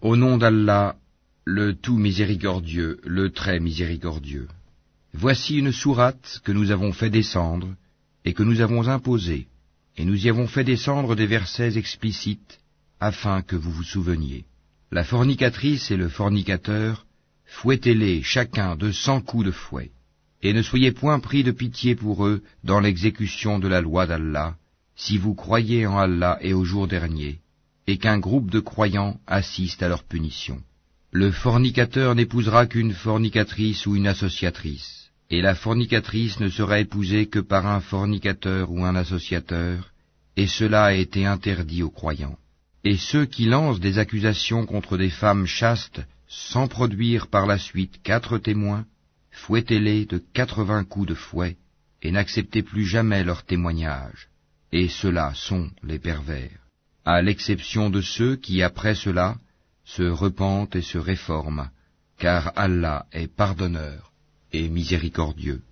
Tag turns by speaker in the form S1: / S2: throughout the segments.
S1: Au nom d'Allah, le tout miséricordieux, le très miséricordieux. Voici une sourate que nous avons fait descendre et que nous avons imposée, et nous y avons fait descendre des versets explicites afin que vous vous souveniez. La fornicatrice et le fornicateur, fouettez-les chacun de cent coups de fouet, et ne soyez point pris de pitié pour eux dans l'exécution de la loi d'Allah, si vous croyez en Allah et au jour dernier, et qu'un groupe de croyants assiste à leur punition. Le fornicateur n'épousera qu'une fornicatrice ou une associatrice, et la fornicatrice ne sera épousée que par un fornicateur ou un associateur, et cela a été interdit aux croyants. Et ceux qui lancent des accusations contre des femmes chastes sans produire par la suite quatre témoins, fouettez-les de quatre-vingts coups de fouet, et n'acceptez plus jamais leur témoignage. Et ceux-là sont les pervers, à l'exception de ceux qui, après cela, se repentent et se réforment, car Allah est pardonneur et miséricordieux.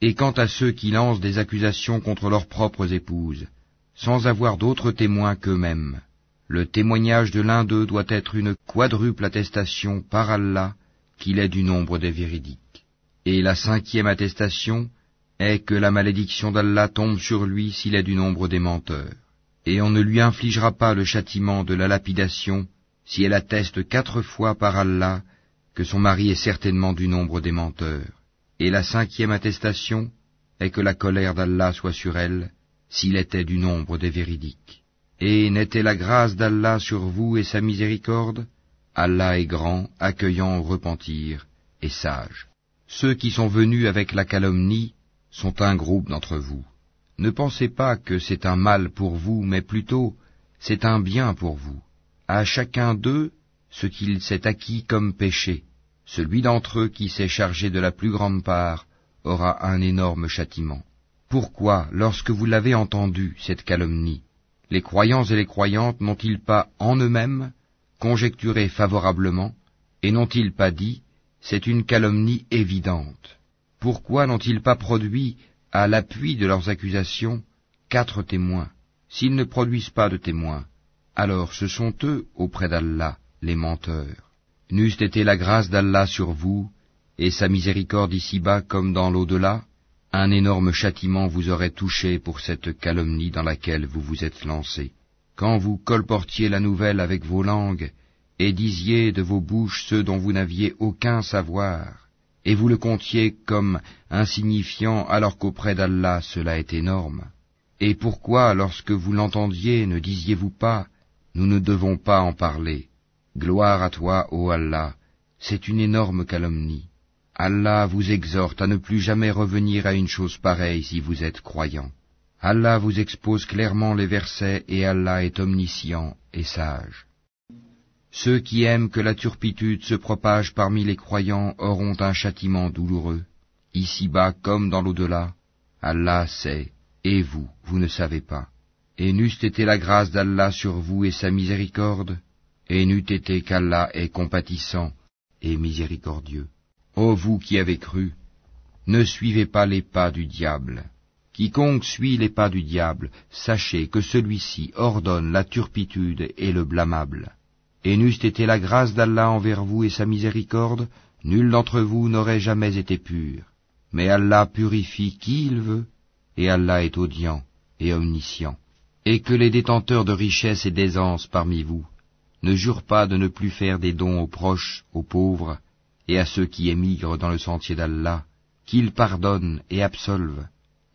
S1: Et quant à ceux qui lancent des accusations contre leurs propres épouses, sans avoir d'autres témoins qu'eux-mêmes, le témoignage de l'un d'eux doit être une quadruple attestation par Allah qu'il est du nombre des véridiques. Et la cinquième attestation est que la malédiction d'Allah tombe sur lui s'il est du nombre des menteurs. Et on ne lui infligera pas le châtiment de la lapidation si elle atteste quatre fois par Allah que son mari est certainement du nombre des menteurs. Et la cinquième attestation est que la colère d'Allah soit sur elle s'il était du nombre des véridiques. Et n'était la grâce d'Allah sur vous et sa miséricorde Allah est grand, accueillant au repentir, et sage. Ceux qui sont venus avec la calomnie sont un groupe d'entre vous. Ne pensez pas que c'est un mal pour vous, mais plutôt c'est un bien pour vous. À chacun d'eux ce qu'il s'est acquis comme péché. Celui d'entre eux qui s'est chargé de la plus grande part aura un énorme châtiment. Pourquoi, lorsque vous l'avez entendu, cette calomnie, les croyants et les croyantes n'ont-ils pas en eux-mêmes conjecturé favorablement, et n'ont-ils pas dit, c'est une calomnie évidente? Pourquoi n'ont-ils pas produit, à l'appui de leurs accusations, quatre témoins S'ils ne produisent pas de témoins, alors ce sont eux, auprès d'Allah, les menteurs. N'eût été la grâce d'Allah sur vous, et sa miséricorde ici-bas comme dans l'au-delà, un énorme châtiment vous aurait touché pour cette calomnie dans laquelle vous vous êtes lancé. Quand vous colportiez la nouvelle avec vos langues, et disiez de vos bouches ceux dont vous n'aviez aucun savoir, et vous le comptiez comme insignifiant alors qu'auprès d'Allah cela est énorme. Et pourquoi, lorsque vous l'entendiez, ne disiez-vous pas, nous ne devons pas en parler Gloire à toi, ô Allah, c'est une énorme calomnie. Allah vous exhorte à ne plus jamais revenir à une chose pareille si vous êtes croyant. Allah vous expose clairement les versets et Allah est omniscient et sage. Ceux qui aiment que la turpitude se propage parmi les croyants auront un châtiment douloureux, ici-bas comme dans l'au-delà. Allah sait, et vous, vous ne savez pas. Et n'eût été la grâce d'Allah sur vous et sa miséricorde, et n'eût été qu'Allah est compatissant et miséricordieux. Ô vous qui avez cru, ne suivez pas les pas du diable. Quiconque suit les pas du diable, sachez que celui-ci ordonne la turpitude et le blâmable. Et n'eût été la grâce d'Allah envers vous et sa miséricorde, nul d'entre vous n'aurait jamais été pur. Mais Allah purifie qui il veut, et Allah est audient et omniscient. Et que les détenteurs de richesses et d'aisance parmi vous ne jurent pas de ne plus faire des dons aux proches, aux pauvres, et à ceux qui émigrent dans le sentier d'Allah, qu'il pardonne et absolve.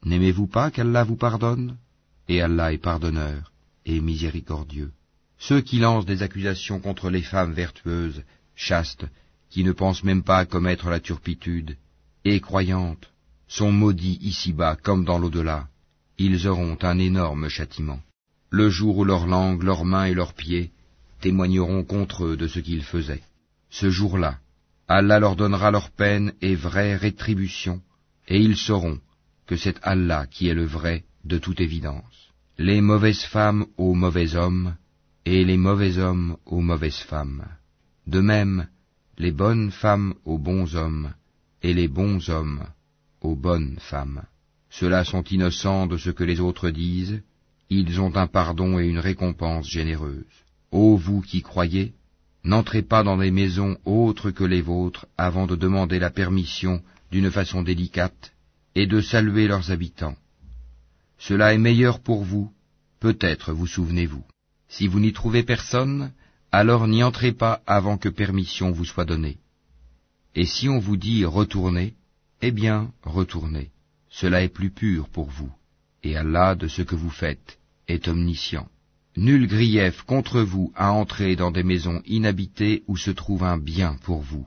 S1: N'aimez-vous pas qu'Allah vous pardonne? Et Allah est pardonneur et miséricordieux. Ceux qui lancent des accusations contre les femmes vertueuses, chastes, qui ne pensent même pas à commettre la turpitude, et croyantes, sont maudits ici-bas comme dans l'au-delà. Ils auront un énorme châtiment. Le jour où leur langue, leurs mains et leurs pieds témoigneront contre eux de ce qu'ils faisaient. Ce jour-là, Allah leur donnera leur peine et vraie rétribution, et ils sauront que c'est Allah qui est le vrai de toute évidence. Les mauvaises femmes aux mauvais hommes, et les mauvais hommes aux mauvaises femmes. De même, les bonnes femmes aux bons hommes, et les bons hommes aux bonnes femmes. Ceux-là sont innocents de ce que les autres disent, ils ont un pardon et une récompense généreuse. Ô vous qui croyez, N'entrez pas dans des maisons autres que les vôtres avant de demander la permission d'une façon délicate et de saluer leurs habitants. Cela est meilleur pour vous, peut-être vous souvenez-vous. Si vous n'y trouvez personne, alors n'y entrez pas avant que permission vous soit donnée. Et si on vous dit retournez, eh bien retournez. Cela est plus pur pour vous. Et Allah de ce que vous faites est omniscient. Nul grief contre vous à entrer dans des maisons inhabitées où se trouve un bien pour vous.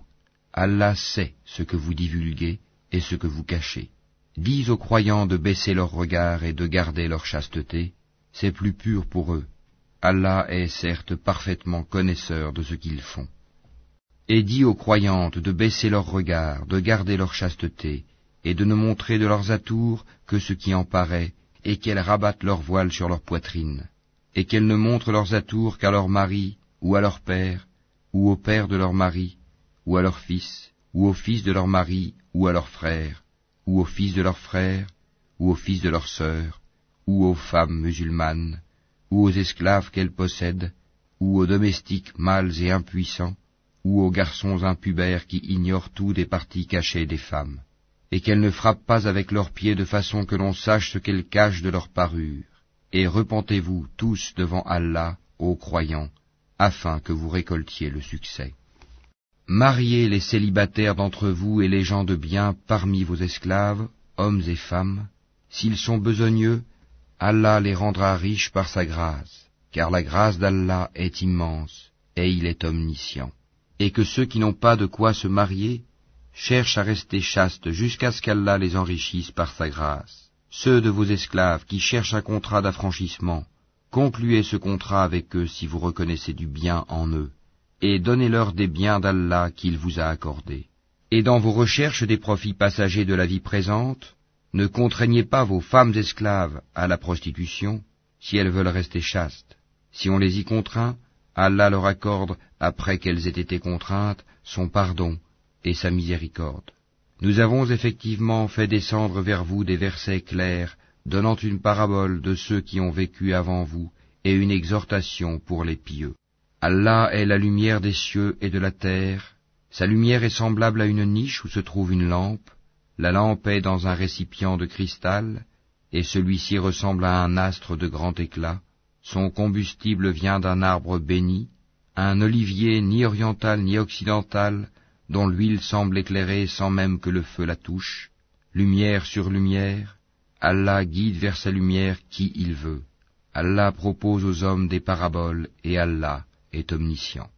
S1: Allah sait ce que vous divulguez et ce que vous cachez. Dis aux croyants de baisser leur regard et de garder leur chasteté, c'est plus pur pour eux. Allah est certes parfaitement connaisseur de ce qu'ils font. Et dis aux croyantes de baisser leur regard, de garder leur chasteté, et de ne montrer de leurs atours que ce qui en paraît, et qu'elles rabattent leur voile sur leur poitrine et qu'elles ne montrent leurs atours qu'à leur mari, ou à leur père, ou au père de leur mari, ou à leur fils, ou au fils de leur mari, ou à leur frère, ou au fils de leur frère, ou au fils de leur sœur, ou aux femmes musulmanes, ou aux esclaves qu'elles possèdent, ou aux domestiques mâles et impuissants, ou aux garçons impubères qui ignorent tout des parties cachées des femmes, et qu'elles ne frappent pas avec leurs pieds de façon que l'on sache ce qu'elles cachent de leur parure et repentez-vous tous devant Allah, ô croyants, afin que vous récoltiez le succès. Mariez les célibataires d'entre vous et les gens de bien parmi vos esclaves, hommes et femmes. S'ils sont besogneux, Allah les rendra riches par sa grâce, car la grâce d'Allah est immense, et il est omniscient. Et que ceux qui n'ont pas de quoi se marier cherchent à rester chastes jusqu'à ce qu'Allah les enrichisse par sa grâce ceux de vos esclaves qui cherchent un contrat d'affranchissement, concluez ce contrat avec eux si vous reconnaissez du bien en eux, et donnez-leur des biens d'Allah qu'il vous a accordés. Et dans vos recherches des profits passagers de la vie présente, ne contraignez pas vos femmes esclaves à la prostitution, si elles veulent rester chastes. Si on les y contraint, Allah leur accorde, après qu'elles aient été contraintes, son pardon et sa miséricorde. Nous avons effectivement fait descendre vers vous des versets clairs, donnant une parabole de ceux qui ont vécu avant vous, et une exhortation pour les pieux. Allah est la lumière des cieux et de la terre, sa lumière est semblable à une niche où se trouve une lampe, la lampe est dans un récipient de cristal, et celui-ci ressemble à un astre de grand éclat, son combustible vient d'un arbre béni, un olivier ni oriental ni occidental, dont l'huile semble éclairer sans même que le feu la touche, lumière sur lumière, Allah guide vers sa lumière qui il veut. Allah propose aux hommes des paraboles et Allah est omniscient.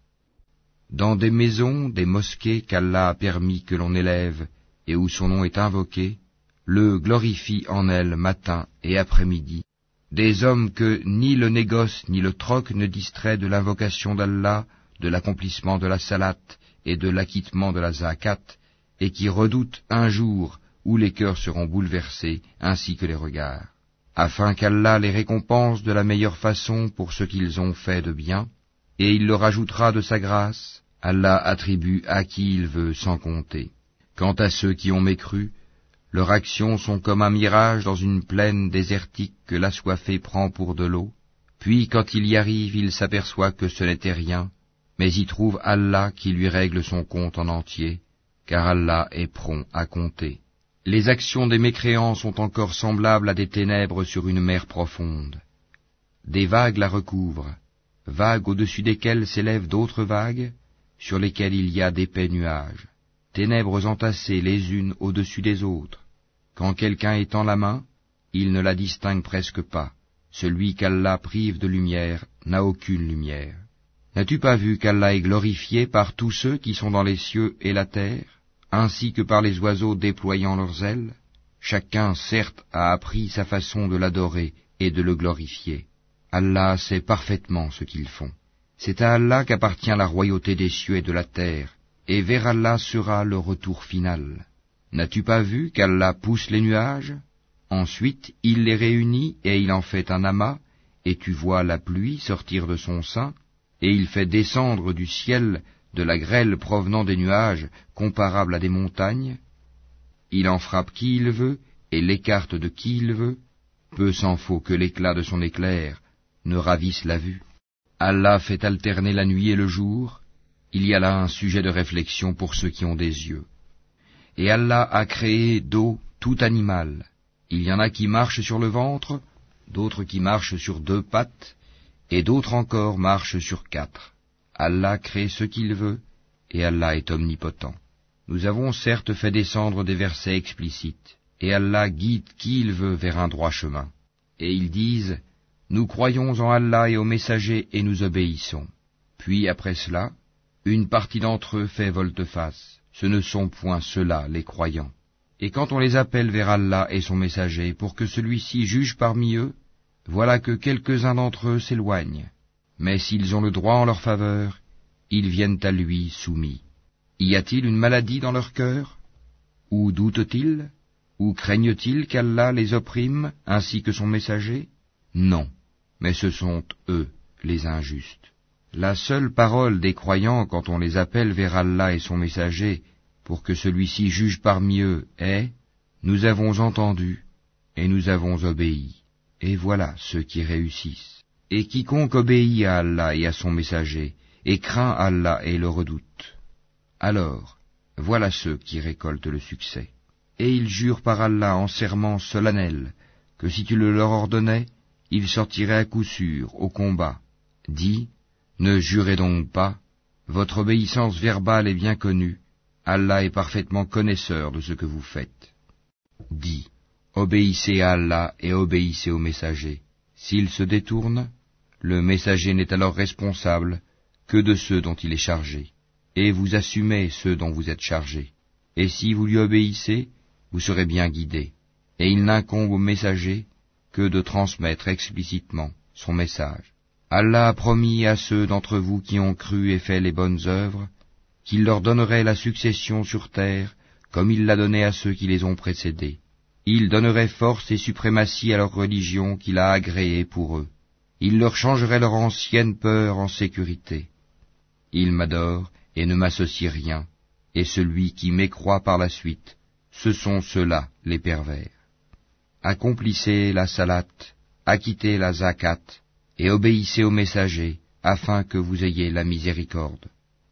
S1: Dans des maisons, des mosquées qu'Allah a permis que l'on élève et où son nom est invoqué, le glorifie en elles matin et après-midi, des hommes que ni le négoce ni le troc ne distrait de l'invocation d'Allah, de l'accomplissement de la salate et de l'acquittement de la zakat, et qui redoutent un jour où les cœurs seront bouleversés, ainsi que les regards, afin qu'Allah les récompense de la meilleure façon pour ce qu'ils ont fait de bien, et il leur ajoutera de sa grâce, Allah attribue à qui il veut sans compter. Quant à ceux qui ont mécru, leurs actions sont comme un mirage dans une plaine désertique que l'assoiffé prend pour de l'eau, puis quand il y arrive il s'aperçoit que ce n'était rien, mais y trouve Allah qui lui règle son compte en entier, car Allah est prompt à compter. Les actions des mécréants sont encore semblables à des ténèbres sur une mer profonde. Des vagues la recouvrent, vagues au-dessus desquelles s'élèvent d'autres vagues, sur lesquelles il y a d'épais nuages, ténèbres entassées les unes au-dessus des autres. Quand quelqu'un étend la main, il ne la distingue presque pas. Celui qu'Allah prive de lumière n'a aucune lumière. N'as-tu pas vu qu'Allah est glorifié par tous ceux qui sont dans les cieux et la terre, ainsi que par les oiseaux déployant leurs ailes? Chacun, certes, a appris sa façon de l'adorer et de le glorifier. Allah sait parfaitement ce qu'ils font. C'est à Allah qu'appartient la royauté des cieux et de la terre, et vers Allah sera le retour final. N'as-tu pas vu qu'Allah pousse les nuages? Ensuite il les réunit et il en fait un amas, et tu vois la pluie sortir de son sein, et il fait descendre du ciel de la grêle provenant des nuages comparable à des montagnes, il en frappe qui il veut et l'écarte de qui il veut, peu s'en faut que l'éclat de son éclair ne ravisse la vue. Allah fait alterner la nuit et le jour, Il y a là un sujet de réflexion pour ceux qui ont des yeux. Et Allah a créé d'eau tout animal. Il y en a qui marchent sur le ventre, d'autres qui marchent sur deux pattes, et d'autres encore marchent sur quatre. Allah crée ce qu'il veut, et Allah est omnipotent. Nous avons certes fait descendre des versets explicites, et Allah guide qui il veut vers un droit chemin. Et ils disent, Nous croyons en Allah et aux messagers et nous obéissons. Puis après cela, une partie d'entre eux fait volte-face. Ce ne sont point ceux-là les croyants. Et quand on les appelle vers Allah et son messager pour que celui-ci juge parmi eux, voilà que quelques-uns d'entre eux s'éloignent. Mais s'ils ont le droit en leur faveur, ils viennent à lui soumis. Y a-t-il une maladie dans leur cœur? Ou doutent-ils? Ou craignent-ils qu'Allah les opprime ainsi que son messager? Non, mais ce sont eux les injustes. La seule parole des croyants quand on les appelle vers Allah et son messager pour que celui-ci juge parmi eux est Nous avons entendu et nous avons obéi. Et voilà ceux qui réussissent. Et quiconque obéit à Allah et à son messager, et craint Allah et le redoute. Alors, voilà ceux qui récoltent le succès. Et ils jurent par Allah en serment solennel, que si tu le leur ordonnais, ils sortiraient à coup sûr au combat. Dis, ne jurez donc pas, votre obéissance verbale est bien connue, Allah est parfaitement connaisseur de ce que vous faites. Dis, obéissez à Allah et obéissez au messager. S'il se détourne, le messager n'est alors responsable que de ceux dont il est chargé, et vous assumez ceux dont vous êtes chargé. Et si vous lui obéissez, vous serez bien guidé. Et il n'incombe au messager que de transmettre explicitement son message. Allah a promis à ceux d'entre vous qui ont cru et fait les bonnes œuvres, qu'il leur donnerait la succession sur terre, comme il l'a donné à ceux qui les ont précédés. Il donnerait force et suprématie à leur religion qu'il a agréée pour eux. Il leur changerait leur ancienne peur en sécurité. Ils m'adorent et ne m'associent rien, et celui qui m'écroit par la suite, ce sont ceux-là les pervers. Accomplissez la salat, acquittez la zakat, et obéissez aux messagers, afin que vous ayez la miséricorde.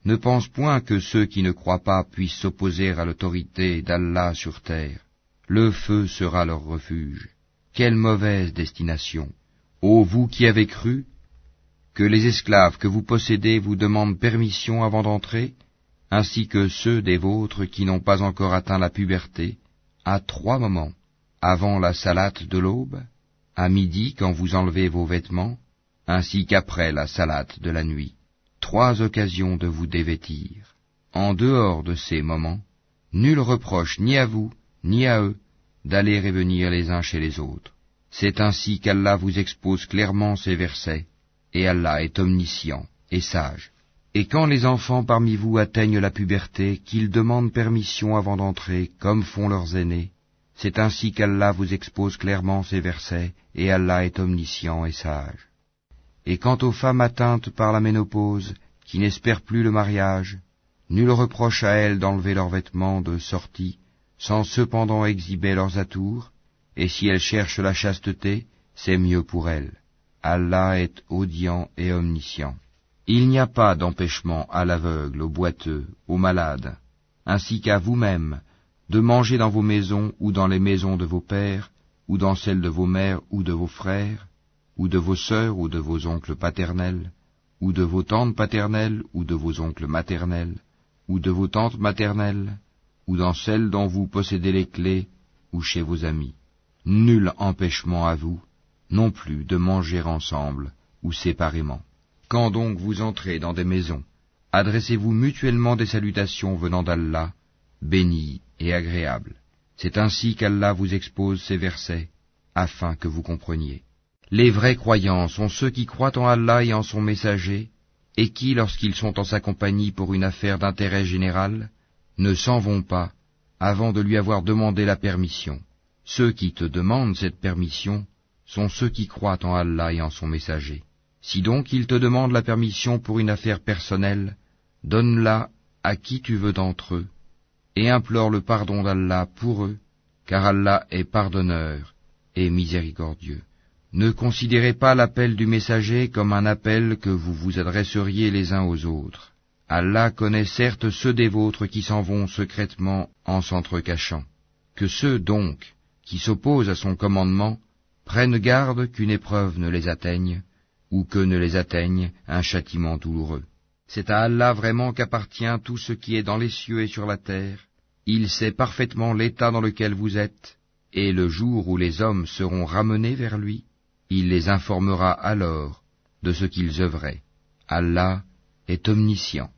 S1: Ne pense point que ceux qui ne croient pas puissent s'opposer à l'autorité d'Allah sur terre. Le feu sera leur refuge. Quelle mauvaise destination. Ô vous qui avez cru, que les esclaves que vous possédez vous demandent permission avant d'entrer, ainsi que ceux des vôtres qui n'ont pas encore atteint la puberté, à trois moments, avant la salate de l'aube, à midi quand vous enlevez vos vêtements, ainsi qu'après la salate de la nuit. Trois occasions de vous dévêtir. En dehors de ces moments, nul reproche ni à vous, ni à eux, d'aller et venir les uns chez les autres. C'est ainsi qu'Allah vous expose clairement ces versets, et Allah est omniscient et sage. Et quand les enfants parmi vous atteignent la puberté, qu'ils demandent permission avant d'entrer, comme font leurs aînés, c'est ainsi qu'Allah vous expose clairement ces versets, et Allah est omniscient et sage. Et quant aux femmes atteintes par la ménopause, qui n'espèrent plus le mariage, nul reproche à elles d'enlever leurs vêtements de sortie, sans cependant exhiber leurs atours, et si elles cherchent la chasteté, c'est mieux pour elles. Allah est audient et omniscient. Il n'y a pas d'empêchement à l'aveugle, au boiteux, au malade, ainsi qu'à vous-même, de manger dans vos maisons ou dans les maisons de vos pères, ou dans celles de vos mères ou de vos frères, ou de vos sœurs, ou de vos oncles paternels, ou de vos tantes paternelles, ou de vos oncles maternels, ou de vos tantes maternelles, ou dans celles dont vous possédez les clés, ou chez vos amis. Nul empêchement à vous, non plus de manger ensemble, ou séparément. Quand donc vous entrez dans des maisons, adressez-vous mutuellement des salutations venant d'Allah, bénies et agréables. C'est ainsi qu'Allah vous expose ces versets, afin que vous compreniez. Les vrais croyants sont ceux qui croient en Allah et en son messager, et qui, lorsqu'ils sont en sa compagnie pour une affaire d'intérêt général, ne s'en vont pas avant de lui avoir demandé la permission. Ceux qui te demandent cette permission sont ceux qui croient en Allah et en son messager. Si donc ils te demandent la permission pour une affaire personnelle, donne-la à qui tu veux d'entre eux, et implore le pardon d'Allah pour eux, car Allah est pardonneur et miséricordieux. Ne considérez pas l'appel du messager comme un appel que vous vous adresseriez les uns aux autres. Allah connaît certes ceux des vôtres qui s'en vont secrètement en s'entrecachant. Que ceux, donc, qui s'opposent à son commandement, prennent garde qu'une épreuve ne les atteigne, ou que ne les atteigne un châtiment douloureux. C'est à Allah vraiment qu'appartient tout ce qui est dans les cieux et sur la terre. Il sait parfaitement l'état dans lequel vous êtes, et le jour où les hommes seront ramenés vers lui, il les informera alors de ce qu'ils œuvraient. Allah est omniscient.